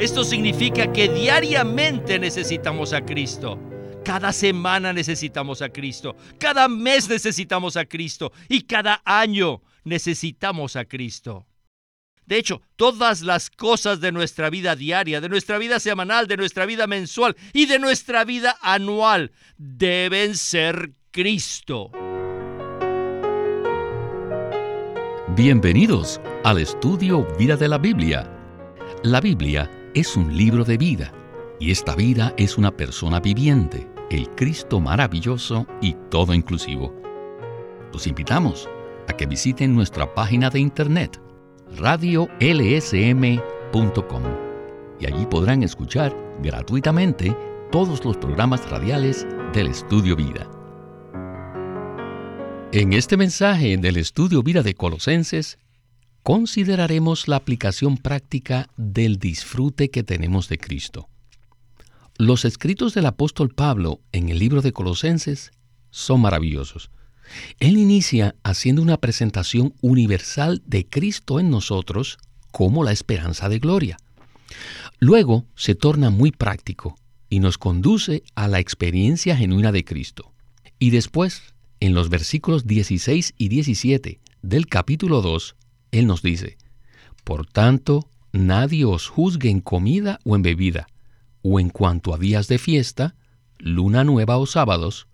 Esto significa que diariamente necesitamos a Cristo. Cada semana necesitamos a Cristo, cada mes necesitamos a Cristo y cada año necesitamos a Cristo. De hecho, todas las cosas de nuestra vida diaria, de nuestra vida semanal, de nuestra vida mensual y de nuestra vida anual deben ser Cristo. Bienvenidos al estudio Vida de la Biblia. La Biblia es un libro de vida y esta vida es una persona viviente, el Cristo maravilloso y todo inclusivo. Los invitamos a que visiten nuestra página de internet radiolsm.com y allí podrán escuchar gratuitamente todos los programas radiales del Estudio Vida. En este mensaje del Estudio Vida de Colosenses, consideraremos la aplicación práctica del disfrute que tenemos de Cristo. Los escritos del apóstol Pablo en el libro de Colosenses son maravillosos. Él inicia haciendo una presentación universal de Cristo en nosotros como la esperanza de gloria. Luego se torna muy práctico y nos conduce a la experiencia genuina de Cristo. Y después, en los versículos 16 y 17 del capítulo 2, Él nos dice, Por tanto, nadie os juzgue en comida o en bebida, o en cuanto a días de fiesta, luna nueva o sábados,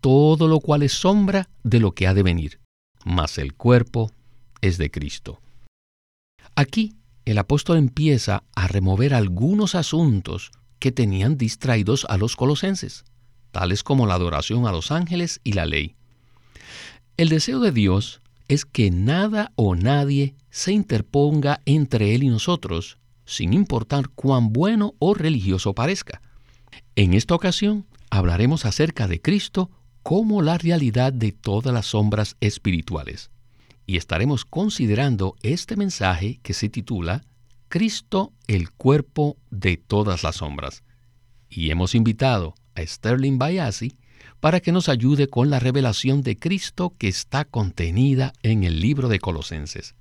todo lo cual es sombra de lo que ha de venir, mas el cuerpo es de Cristo. Aquí el apóstol empieza a remover algunos asuntos que tenían distraídos a los colosenses, tales como la adoración a los ángeles y la ley. El deseo de Dios es que nada o nadie se interponga entre Él y nosotros, sin importar cuán bueno o religioso parezca. En esta ocasión hablaremos acerca de Cristo como la realidad de todas las sombras espirituales. Y estaremos considerando este mensaje que se titula Cristo el cuerpo de todas las sombras. Y hemos invitado a Sterling Bayasi para que nos ayude con la revelación de Cristo que está contenida en el libro de Colosenses.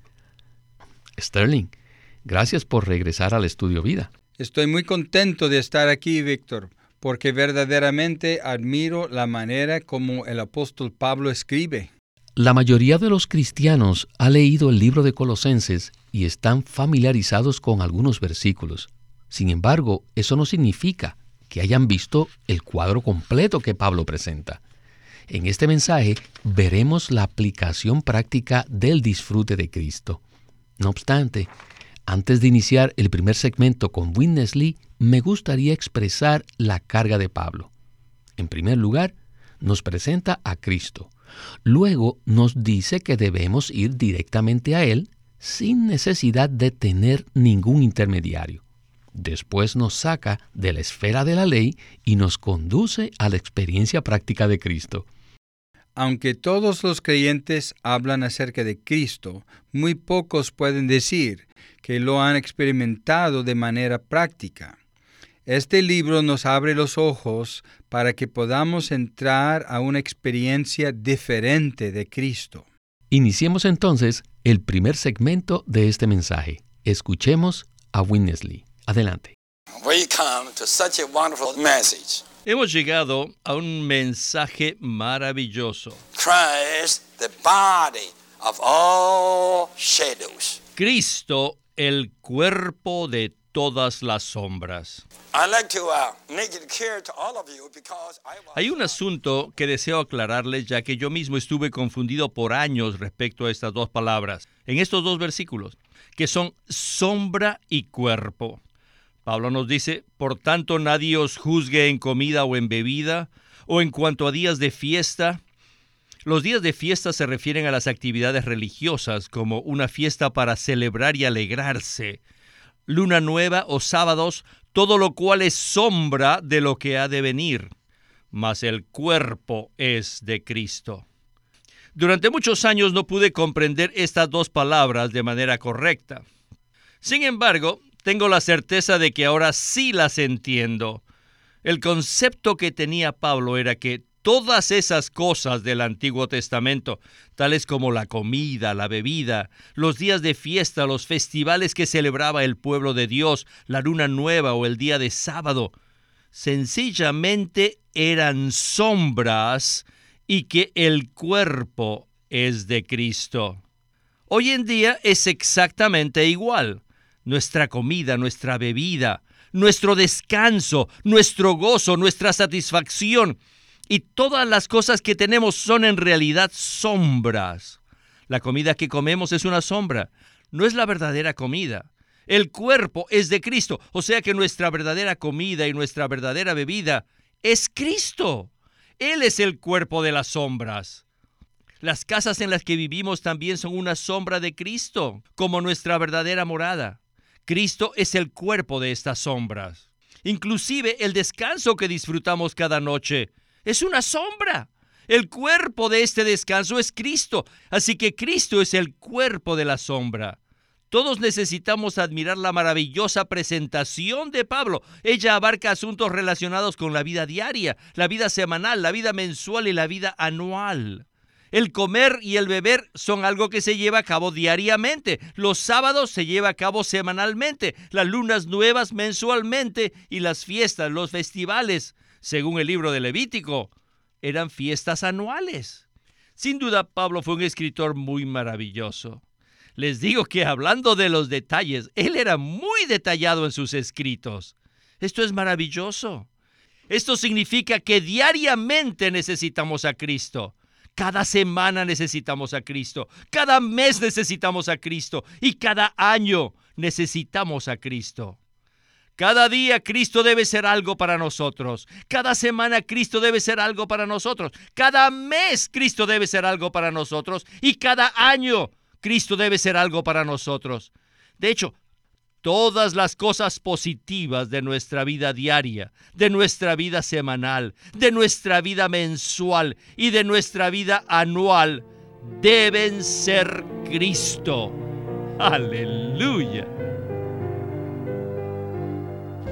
Sterling, gracias por regresar al estudio vida. Estoy muy contento de estar aquí, Víctor porque verdaderamente admiro la manera como el apóstol Pablo escribe. La mayoría de los cristianos ha leído el libro de Colosenses y están familiarizados con algunos versículos. Sin embargo, eso no significa que hayan visto el cuadro completo que Pablo presenta. En este mensaje veremos la aplicación práctica del disfrute de Cristo. No obstante, antes de iniciar el primer segmento con Witness Lee, me gustaría expresar la carga de Pablo. En primer lugar, nos presenta a Cristo. Luego nos dice que debemos ir directamente a Él sin necesidad de tener ningún intermediario. Después nos saca de la esfera de la ley y nos conduce a la experiencia práctica de Cristo. Aunque todos los creyentes hablan acerca de Cristo, muy pocos pueden decir que lo han experimentado de manera práctica. Este libro nos abre los ojos para que podamos entrar a una experiencia diferente de Cristo. Iniciemos entonces el primer segmento de este mensaje. Escuchemos a Winnesley. Adelante. Hemos llegado a un mensaje maravilloso. Cristo, el cuerpo de todas las sombras. Hay un asunto que deseo aclararles ya que yo mismo estuve confundido por años respecto a estas dos palabras, en estos dos versículos, que son sombra y cuerpo. Pablo nos dice, por tanto nadie os juzgue en comida o en bebida, o en cuanto a días de fiesta. Los días de fiesta se refieren a las actividades religiosas, como una fiesta para celebrar y alegrarse, luna nueva o sábados, todo lo cual es sombra de lo que ha de venir, mas el cuerpo es de Cristo. Durante muchos años no pude comprender estas dos palabras de manera correcta. Sin embargo, tengo la certeza de que ahora sí las entiendo. El concepto que tenía Pablo era que todas esas cosas del Antiguo Testamento, tales como la comida, la bebida, los días de fiesta, los festivales que celebraba el pueblo de Dios, la luna nueva o el día de sábado, sencillamente eran sombras y que el cuerpo es de Cristo. Hoy en día es exactamente igual. Nuestra comida, nuestra bebida, nuestro descanso, nuestro gozo, nuestra satisfacción y todas las cosas que tenemos son en realidad sombras. La comida que comemos es una sombra, no es la verdadera comida. El cuerpo es de Cristo, o sea que nuestra verdadera comida y nuestra verdadera bebida es Cristo. Él es el cuerpo de las sombras. Las casas en las que vivimos también son una sombra de Cristo, como nuestra verdadera morada. Cristo es el cuerpo de estas sombras. Inclusive el descanso que disfrutamos cada noche es una sombra. El cuerpo de este descanso es Cristo, así que Cristo es el cuerpo de la sombra. Todos necesitamos admirar la maravillosa presentación de Pablo. Ella abarca asuntos relacionados con la vida diaria, la vida semanal, la vida mensual y la vida anual. El comer y el beber son algo que se lleva a cabo diariamente. Los sábados se lleva a cabo semanalmente, las lunas nuevas mensualmente y las fiestas, los festivales, según el libro de Levítico, eran fiestas anuales. Sin duda, Pablo fue un escritor muy maravilloso. Les digo que hablando de los detalles, él era muy detallado en sus escritos. Esto es maravilloso. Esto significa que diariamente necesitamos a Cristo. Cada semana necesitamos a Cristo, cada mes necesitamos a Cristo y cada año necesitamos a Cristo. Cada día Cristo debe ser algo para nosotros. Cada semana Cristo debe ser algo para nosotros. Cada mes Cristo debe ser algo para nosotros. Y cada año Cristo debe ser algo para nosotros. De hecho, todas las cosas positivas de nuestra vida diaria, de nuestra vida semanal, de nuestra vida mensual y de nuestra vida anual deben ser Cristo. Aleluya.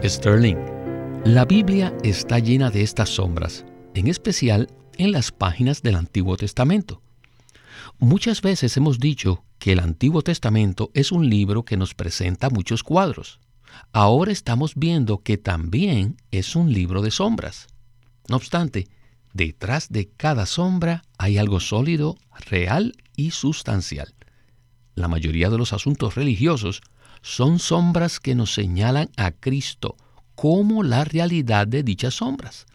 Sterling, la Biblia está llena de estas sombras, en especial en las páginas del Antiguo Testamento. Muchas veces hemos dicho que el Antiguo Testamento es un libro que nos presenta muchos cuadros. Ahora estamos viendo que también es un libro de sombras. No obstante, detrás de cada sombra hay algo sólido, real y sustancial. La mayoría de los asuntos religiosos son sombras que nos señalan a Cristo como la realidad de dichas sombras.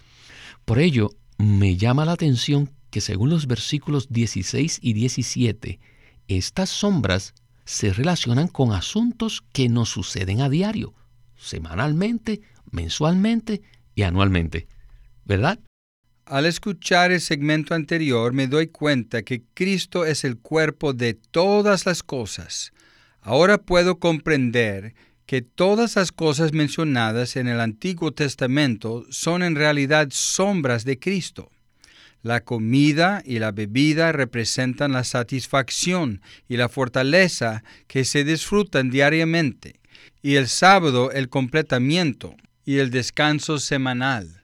Por ello, me llama la atención que según los versículos 16 y 17, estas sombras se relacionan con asuntos que nos suceden a diario, semanalmente, mensualmente y anualmente. ¿Verdad? Al escuchar el segmento anterior me doy cuenta que Cristo es el cuerpo de todas las cosas. Ahora puedo comprender que todas las cosas mencionadas en el Antiguo Testamento son en realidad sombras de Cristo. La comida y la bebida representan la satisfacción y la fortaleza que se disfrutan diariamente, y el sábado el completamiento y el descanso semanal.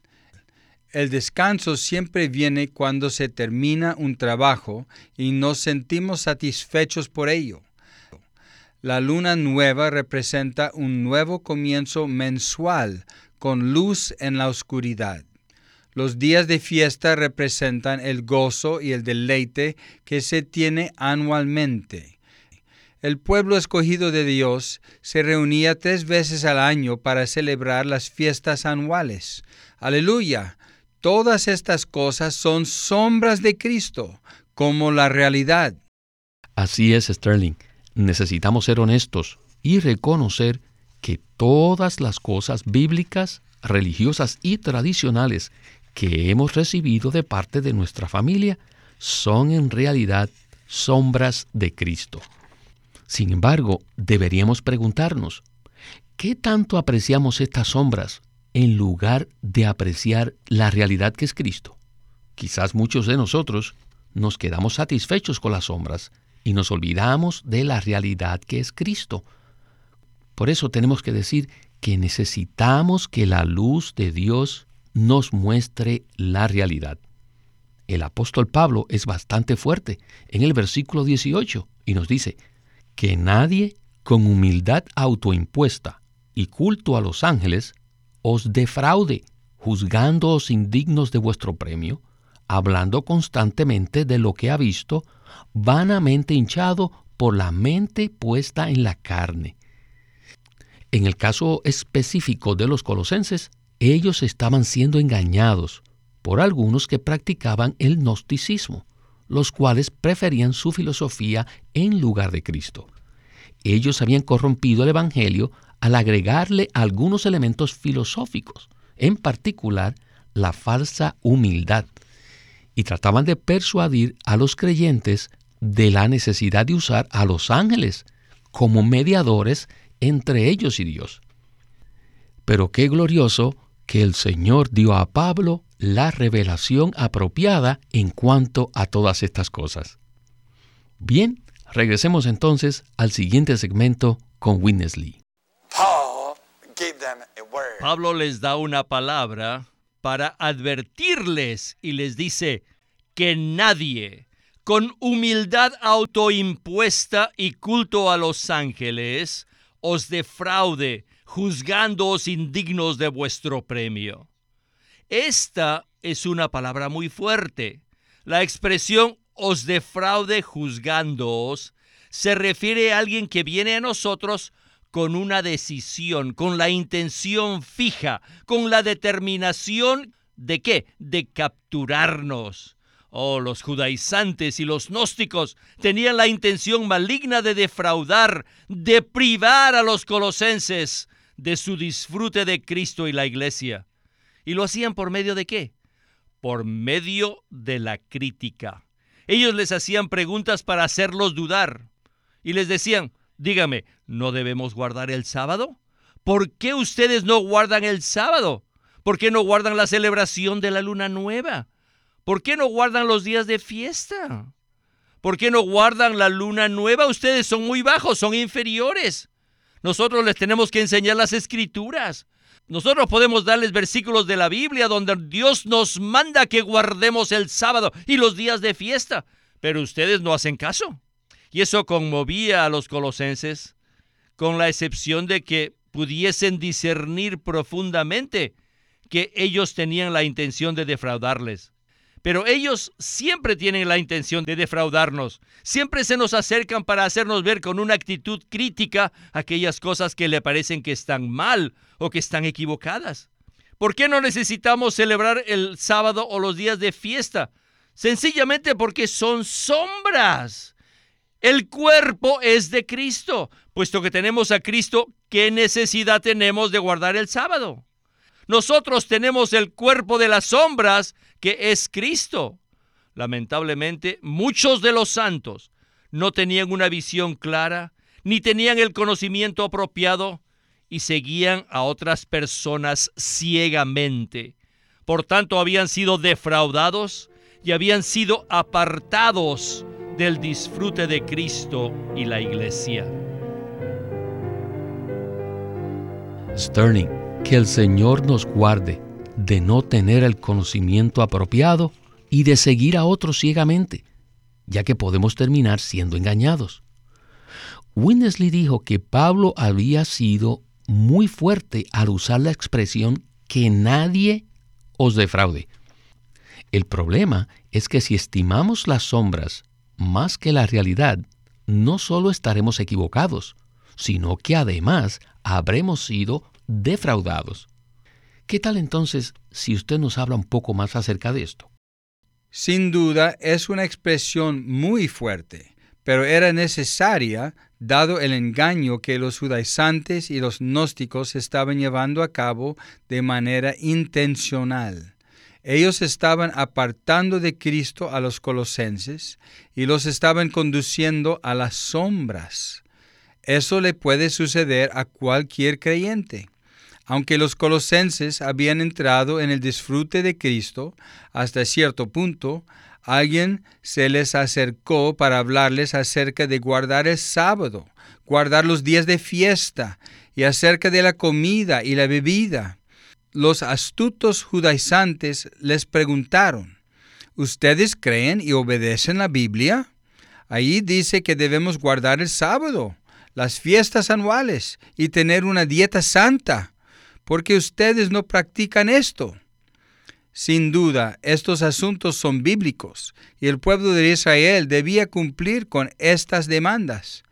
El descanso siempre viene cuando se termina un trabajo y nos sentimos satisfechos por ello. La luna nueva representa un nuevo comienzo mensual con luz en la oscuridad. Los días de fiesta representan el gozo y el deleite que se tiene anualmente. El pueblo escogido de Dios se reunía tres veces al año para celebrar las fiestas anuales. Aleluya. Todas estas cosas son sombras de Cristo, como la realidad. Así es, Sterling. Necesitamos ser honestos y reconocer que todas las cosas bíblicas, religiosas y tradicionales que hemos recibido de parte de nuestra familia son en realidad sombras de Cristo. Sin embargo, deberíamos preguntarnos, ¿qué tanto apreciamos estas sombras en lugar de apreciar la realidad que es Cristo? Quizás muchos de nosotros nos quedamos satisfechos con las sombras y nos olvidamos de la realidad que es Cristo. Por eso tenemos que decir que necesitamos que la luz de Dios nos muestre la realidad. el apóstol Pablo es bastante fuerte en el versículo 18 y nos dice, que nadie con humildad autoimpuesta y culto a los ángeles os defraude, juzgándoos indignos de vuestro premio, hablando constantemente de lo que ha visto, vanamente hinchado por la mente puesta en la carne. En el caso específico de los colosenses, ellos estaban siendo engañados por algunos que practicaban el gnosticismo, los cuales preferían su filosofía en lugar de Cristo. Ellos habían corrompido el Evangelio al agregarle algunos elementos filosóficos, en particular la falsa humildad, y trataban de persuadir a los creyentes de la necesidad de usar a los ángeles como mediadores entre ellos y Dios. Pero qué glorioso que el Señor dio a Pablo la revelación apropiada en cuanto a todas estas cosas. Bien, regresemos entonces al siguiente segmento con Witness Lee. Pablo les da una palabra para advertirles y les dice que nadie con humildad autoimpuesta y culto a los ángeles os defraude, juzgándoos indignos de vuestro premio. Esta es una palabra muy fuerte. La expresión os defraude juzgándoos se refiere a alguien que viene a nosotros con una decisión, con la intención fija, con la determinación de qué? De capturarnos. Oh, los judaizantes y los gnósticos tenían la intención maligna de defraudar, de privar a los colosenses de su disfrute de Cristo y la iglesia. ¿Y lo hacían por medio de qué? Por medio de la crítica. Ellos les hacían preguntas para hacerlos dudar. Y les decían, dígame, ¿no debemos guardar el sábado? ¿Por qué ustedes no guardan el sábado? ¿Por qué no guardan la celebración de la luna nueva? ¿Por qué no guardan los días de fiesta? ¿Por qué no guardan la luna nueva? Ustedes son muy bajos, son inferiores. Nosotros les tenemos que enseñar las escrituras. Nosotros podemos darles versículos de la Biblia donde Dios nos manda que guardemos el sábado y los días de fiesta, pero ustedes no hacen caso. Y eso conmovía a los colosenses, con la excepción de que pudiesen discernir profundamente que ellos tenían la intención de defraudarles. Pero ellos siempre tienen la intención de defraudarnos. Siempre se nos acercan para hacernos ver con una actitud crítica aquellas cosas que le parecen que están mal o que están equivocadas. ¿Por qué no necesitamos celebrar el sábado o los días de fiesta? Sencillamente porque son sombras. El cuerpo es de Cristo. Puesto que tenemos a Cristo, ¿qué necesidad tenemos de guardar el sábado? Nosotros tenemos el cuerpo de las sombras que es Cristo. Lamentablemente, muchos de los santos no tenían una visión clara, ni tenían el conocimiento apropiado y seguían a otras personas ciegamente. Por tanto, habían sido defraudados y habían sido apartados del disfrute de Cristo y la iglesia. Sterling, que el Señor nos guarde de no tener el conocimiento apropiado y de seguir a otros ciegamente, ya que podemos terminar siendo engañados. Winnesley dijo que Pablo había sido muy fuerte al usar la expresión que nadie os defraude. El problema es que si estimamos las sombras más que la realidad, no solo estaremos equivocados, sino que además habremos sido defraudados. ¿Qué tal entonces si usted nos habla un poco más acerca de esto? Sin duda es una expresión muy fuerte, pero era necesaria dado el engaño que los judaizantes y los gnósticos estaban llevando a cabo de manera intencional. Ellos estaban apartando de Cristo a los colosenses y los estaban conduciendo a las sombras. Eso le puede suceder a cualquier creyente. Aunque los colosenses habían entrado en el disfrute de Cristo hasta cierto punto, alguien se les acercó para hablarles acerca de guardar el sábado, guardar los días de fiesta y acerca de la comida y la bebida. Los astutos judaizantes les preguntaron, ¿Ustedes creen y obedecen la Biblia? Ahí dice que debemos guardar el sábado, las fiestas anuales y tener una dieta santa, porque ustedes no practican esto. Sin duda, estos asuntos son bíblicos y el pueblo de Israel debía cumplir con estas demandas.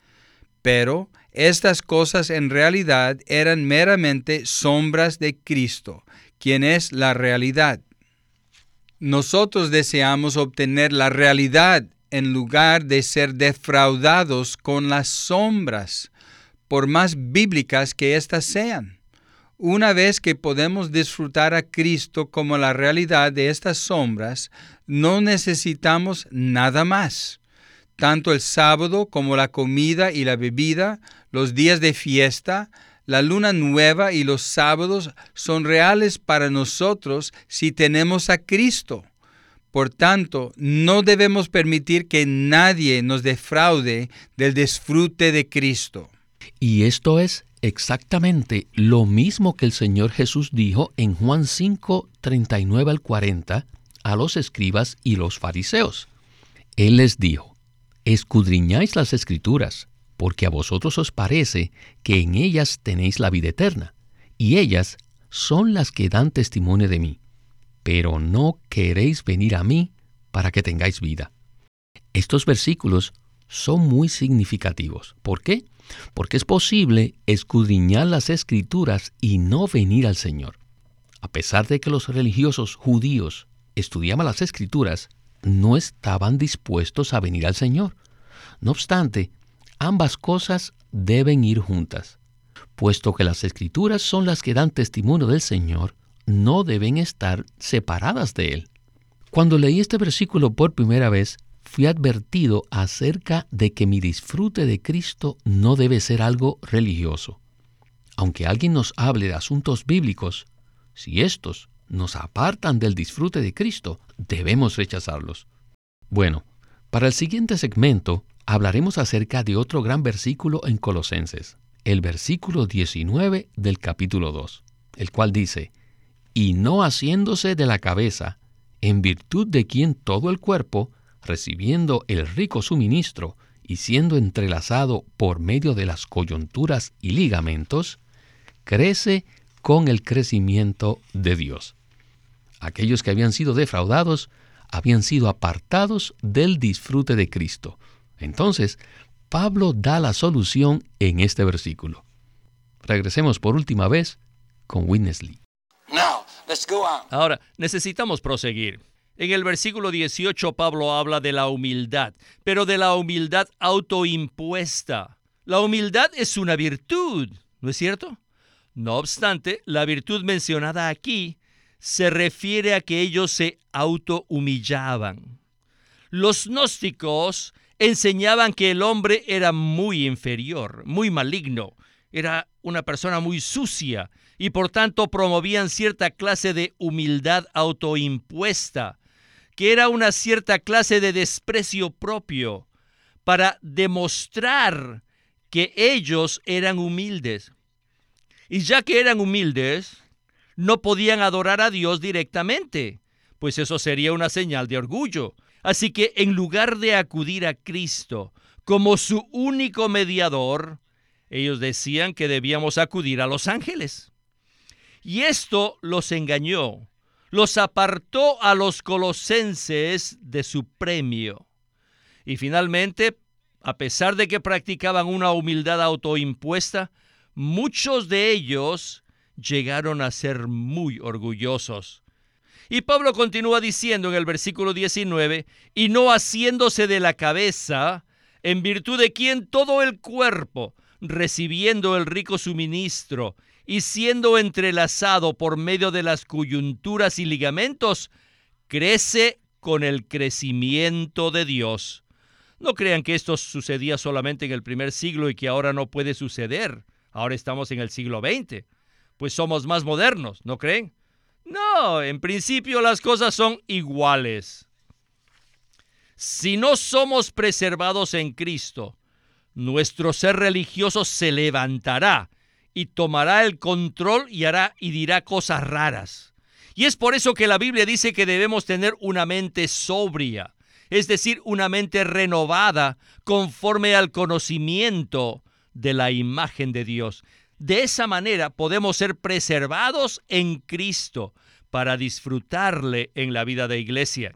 Pero estas cosas en realidad eran meramente sombras de Cristo, quien es la realidad. Nosotros deseamos obtener la realidad en lugar de ser defraudados con las sombras, por más bíblicas que éstas sean. Una vez que podemos disfrutar a Cristo como la realidad de estas sombras, no necesitamos nada más. Tanto el sábado como la comida y la bebida, los días de fiesta, la luna nueva y los sábados son reales para nosotros si tenemos a Cristo. Por tanto, no debemos permitir que nadie nos defraude del disfrute de Cristo. Y esto es exactamente lo mismo que el Señor Jesús dijo en Juan 5, 39 al 40 a los escribas y los fariseos. Él les dijo, escudriñáis las escrituras, porque a vosotros os parece que en ellas tenéis la vida eterna, y ellas son las que dan testimonio de mí, pero no queréis venir a mí para que tengáis vida. Estos versículos son muy significativos. ¿Por qué? Porque es posible escudriñar las escrituras y no venir al Señor. A pesar de que los religiosos judíos estudiaban las escrituras, no estaban dispuestos a venir al Señor. No obstante, ambas cosas deben ir juntas. Puesto que las escrituras son las que dan testimonio del Señor, no deben estar separadas de Él. Cuando leí este versículo por primera vez, fui advertido acerca de que mi disfrute de Cristo no debe ser algo religioso. Aunque alguien nos hable de asuntos bíblicos, si estos nos apartan del disfrute de Cristo, debemos rechazarlos. Bueno, para el siguiente segmento hablaremos acerca de otro gran versículo en Colosenses, el versículo 19 del capítulo 2, el cual dice, y no haciéndose de la cabeza, en virtud de quien todo el cuerpo, recibiendo el rico suministro y siendo entrelazado por medio de las coyunturas y ligamentos, crece con el crecimiento de Dios. Aquellos que habían sido defraudados habían sido apartados del disfrute de Cristo. Entonces, Pablo da la solución en este versículo. Regresemos por última vez con Witness Lee. Ahora, necesitamos proseguir. En el versículo 18 Pablo habla de la humildad, pero de la humildad autoimpuesta. La humildad es una virtud, ¿no es cierto? No obstante, la virtud mencionada aquí se refiere a que ellos se autohumillaban. Los gnósticos enseñaban que el hombre era muy inferior, muy maligno, era una persona muy sucia y por tanto promovían cierta clase de humildad autoimpuesta que era una cierta clase de desprecio propio para demostrar que ellos eran humildes. Y ya que eran humildes, no podían adorar a Dios directamente, pues eso sería una señal de orgullo. Así que en lugar de acudir a Cristo como su único mediador, ellos decían que debíamos acudir a los ángeles. Y esto los engañó, los apartó a los colosenses de su premio. Y finalmente, a pesar de que practicaban una humildad autoimpuesta, muchos de ellos llegaron a ser muy orgullosos. Y Pablo continúa diciendo en el versículo 19, y no haciéndose de la cabeza, en virtud de quien todo el cuerpo, recibiendo el rico suministro y siendo entrelazado por medio de las coyunturas y ligamentos, crece con el crecimiento de Dios. No crean que esto sucedía solamente en el primer siglo y que ahora no puede suceder. Ahora estamos en el siglo XX. Pues somos más modernos, ¿no creen? No, en principio las cosas son iguales. Si no somos preservados en Cristo, nuestro ser religioso se levantará y tomará el control y hará y dirá cosas raras. Y es por eso que la Biblia dice que debemos tener una mente sobria, es decir, una mente renovada conforme al conocimiento de la imagen de Dios. De esa manera podemos ser preservados en Cristo para disfrutarle en la vida de iglesia.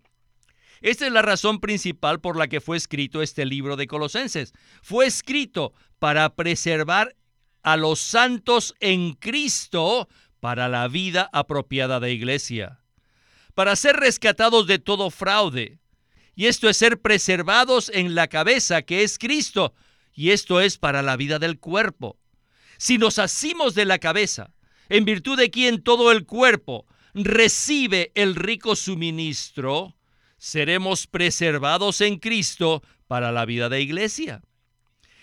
Esta es la razón principal por la que fue escrito este libro de Colosenses. Fue escrito para preservar a los santos en Cristo para la vida apropiada de iglesia, para ser rescatados de todo fraude. Y esto es ser preservados en la cabeza que es Cristo, y esto es para la vida del cuerpo. Si nos asimos de la cabeza, en virtud de quien todo el cuerpo recibe el rico suministro, seremos preservados en Cristo para la vida de iglesia.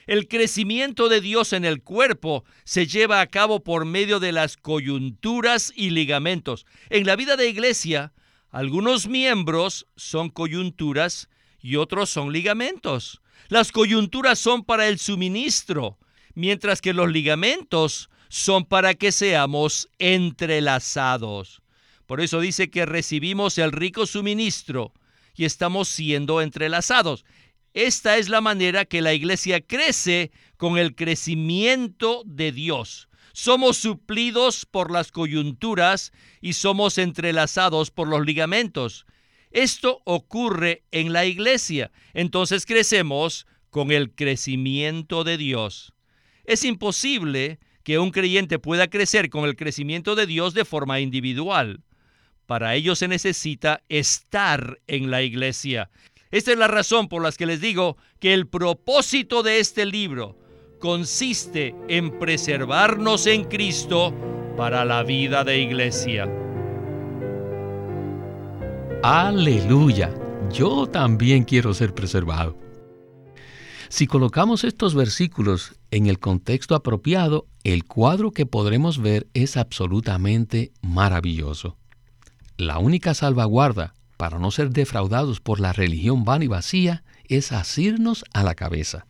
El crecimiento de Dios en el cuerpo se lleva a cabo por medio de las coyunturas y ligamentos. En la vida de iglesia, algunos miembros son coyunturas y otros son ligamentos. Las coyunturas son para el suministro, mientras que los ligamentos son para que seamos entrelazados. Por eso dice que recibimos el rico suministro y estamos siendo entrelazados. Esta es la manera que la iglesia crece con el crecimiento de Dios. Somos suplidos por las coyunturas y somos entrelazados por los ligamentos. Esto ocurre en la iglesia. Entonces crecemos con el crecimiento de Dios. Es imposible que un creyente pueda crecer con el crecimiento de Dios de forma individual. Para ello se necesita estar en la iglesia. Esta es la razón por la que les digo que el propósito de este libro consiste en preservarnos en Cristo para la vida de iglesia. Aleluya. Yo también quiero ser preservado. Si colocamos estos versículos en el contexto apropiado, el cuadro que podremos ver es absolutamente maravilloso. La única salvaguarda para no ser defraudados por la religión vana y vacía es asirnos a la cabeza.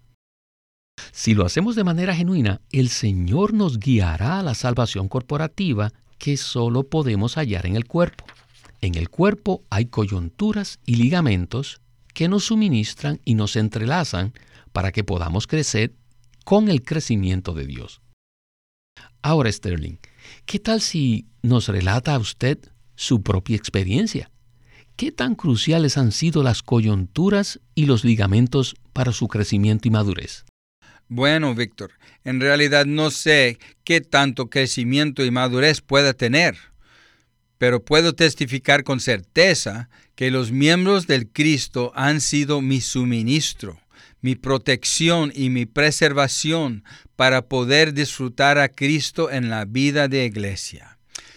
Si lo hacemos de manera genuina, el Señor nos guiará a la salvación corporativa que solo podemos hallar en el cuerpo. En el cuerpo hay coyunturas y ligamentos que nos suministran y nos entrelazan para que podamos crecer con el crecimiento de Dios. Ahora, Sterling, ¿qué tal si nos relata a usted su propia experiencia. ¿Qué tan cruciales han sido las coyunturas y los ligamentos para su crecimiento y madurez? Bueno, Víctor, en realidad no sé qué tanto crecimiento y madurez pueda tener, pero puedo testificar con certeza que los miembros del Cristo han sido mi suministro, mi protección y mi preservación para poder disfrutar a Cristo en la vida de iglesia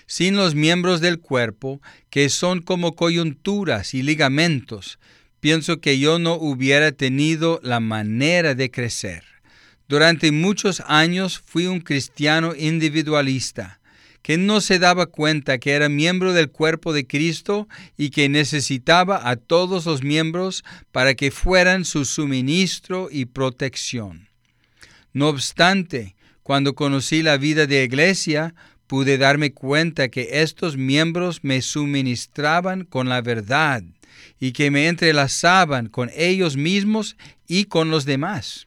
sin los miembros del cuerpo, que son como coyunturas y ligamentos, pienso que yo no hubiera tenido la manera de crecer. Durante muchos años fui un cristiano individualista, que no se daba cuenta que era miembro del cuerpo de Cristo y que necesitaba a todos los miembros para que fueran su suministro y protección. No obstante, cuando conocí la vida de iglesia, pude darme cuenta que estos miembros me suministraban con la verdad y que me entrelazaban con ellos mismos y con los demás.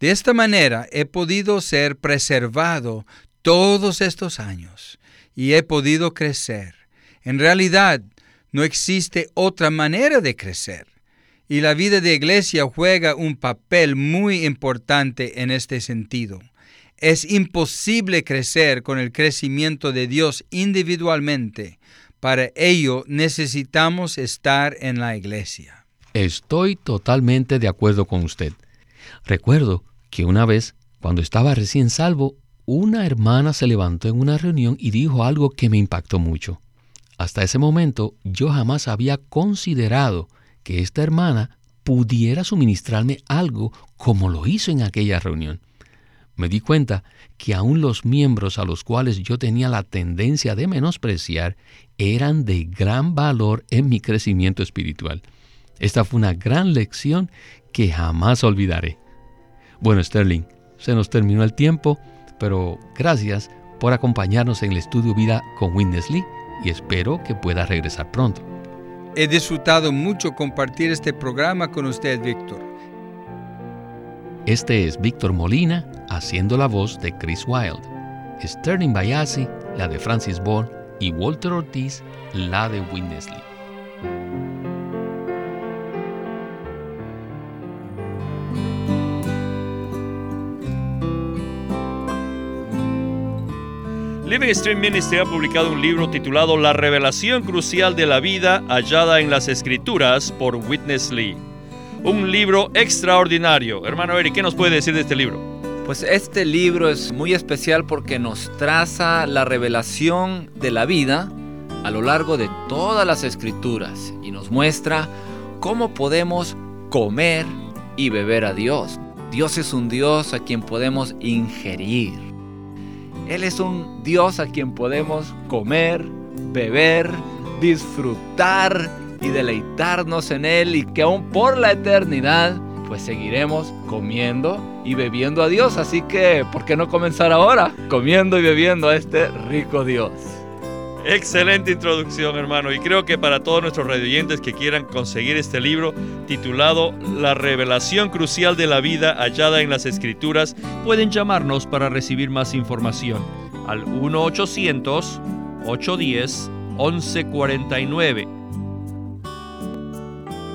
De esta manera he podido ser preservado todos estos años y he podido crecer. En realidad, no existe otra manera de crecer. Y la vida de iglesia juega un papel muy importante en este sentido. Es imposible crecer con el crecimiento de Dios individualmente. Para ello necesitamos estar en la iglesia. Estoy totalmente de acuerdo con usted. Recuerdo que una vez, cuando estaba recién salvo, una hermana se levantó en una reunión y dijo algo que me impactó mucho. Hasta ese momento yo jamás había considerado que esta hermana pudiera suministrarme algo como lo hizo en aquella reunión me di cuenta que aún los miembros a los cuales yo tenía la tendencia de menospreciar eran de gran valor en mi crecimiento espiritual. Esta fue una gran lección que jamás olvidaré. Bueno, Sterling, se nos terminó el tiempo, pero gracias por acompañarnos en el estudio Vida con Winnesley y espero que pueda regresar pronto. He disfrutado mucho compartir este programa con usted, Víctor. Este es Víctor Molina haciendo la voz de Chris Wilde. Sterling Bayasi, la de Francis Ball, y Walter Ortiz, la de Winnesley. Living Stream Ministry ha publicado un libro titulado La revelación crucial de la vida hallada en las Escrituras por Witness Lee. Un libro extraordinario. Hermano Eric, ¿qué nos puede decir de este libro? Pues este libro es muy especial porque nos traza la revelación de la vida a lo largo de todas las escrituras y nos muestra cómo podemos comer y beber a Dios. Dios es un Dios a quien podemos ingerir. Él es un Dios a quien podemos comer, beber, disfrutar y deleitarnos en Él y que aún por la eternidad pues seguiremos comiendo y bebiendo a Dios. Así que, ¿por qué no comenzar ahora comiendo y bebiendo a este rico Dios? Excelente introducción, hermano. Y creo que para todos nuestros radioyentes que quieran conseguir este libro titulado La revelación crucial de la vida hallada en las Escrituras, pueden llamarnos para recibir más información al 1-800-810-1149.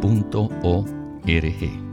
Punto O R E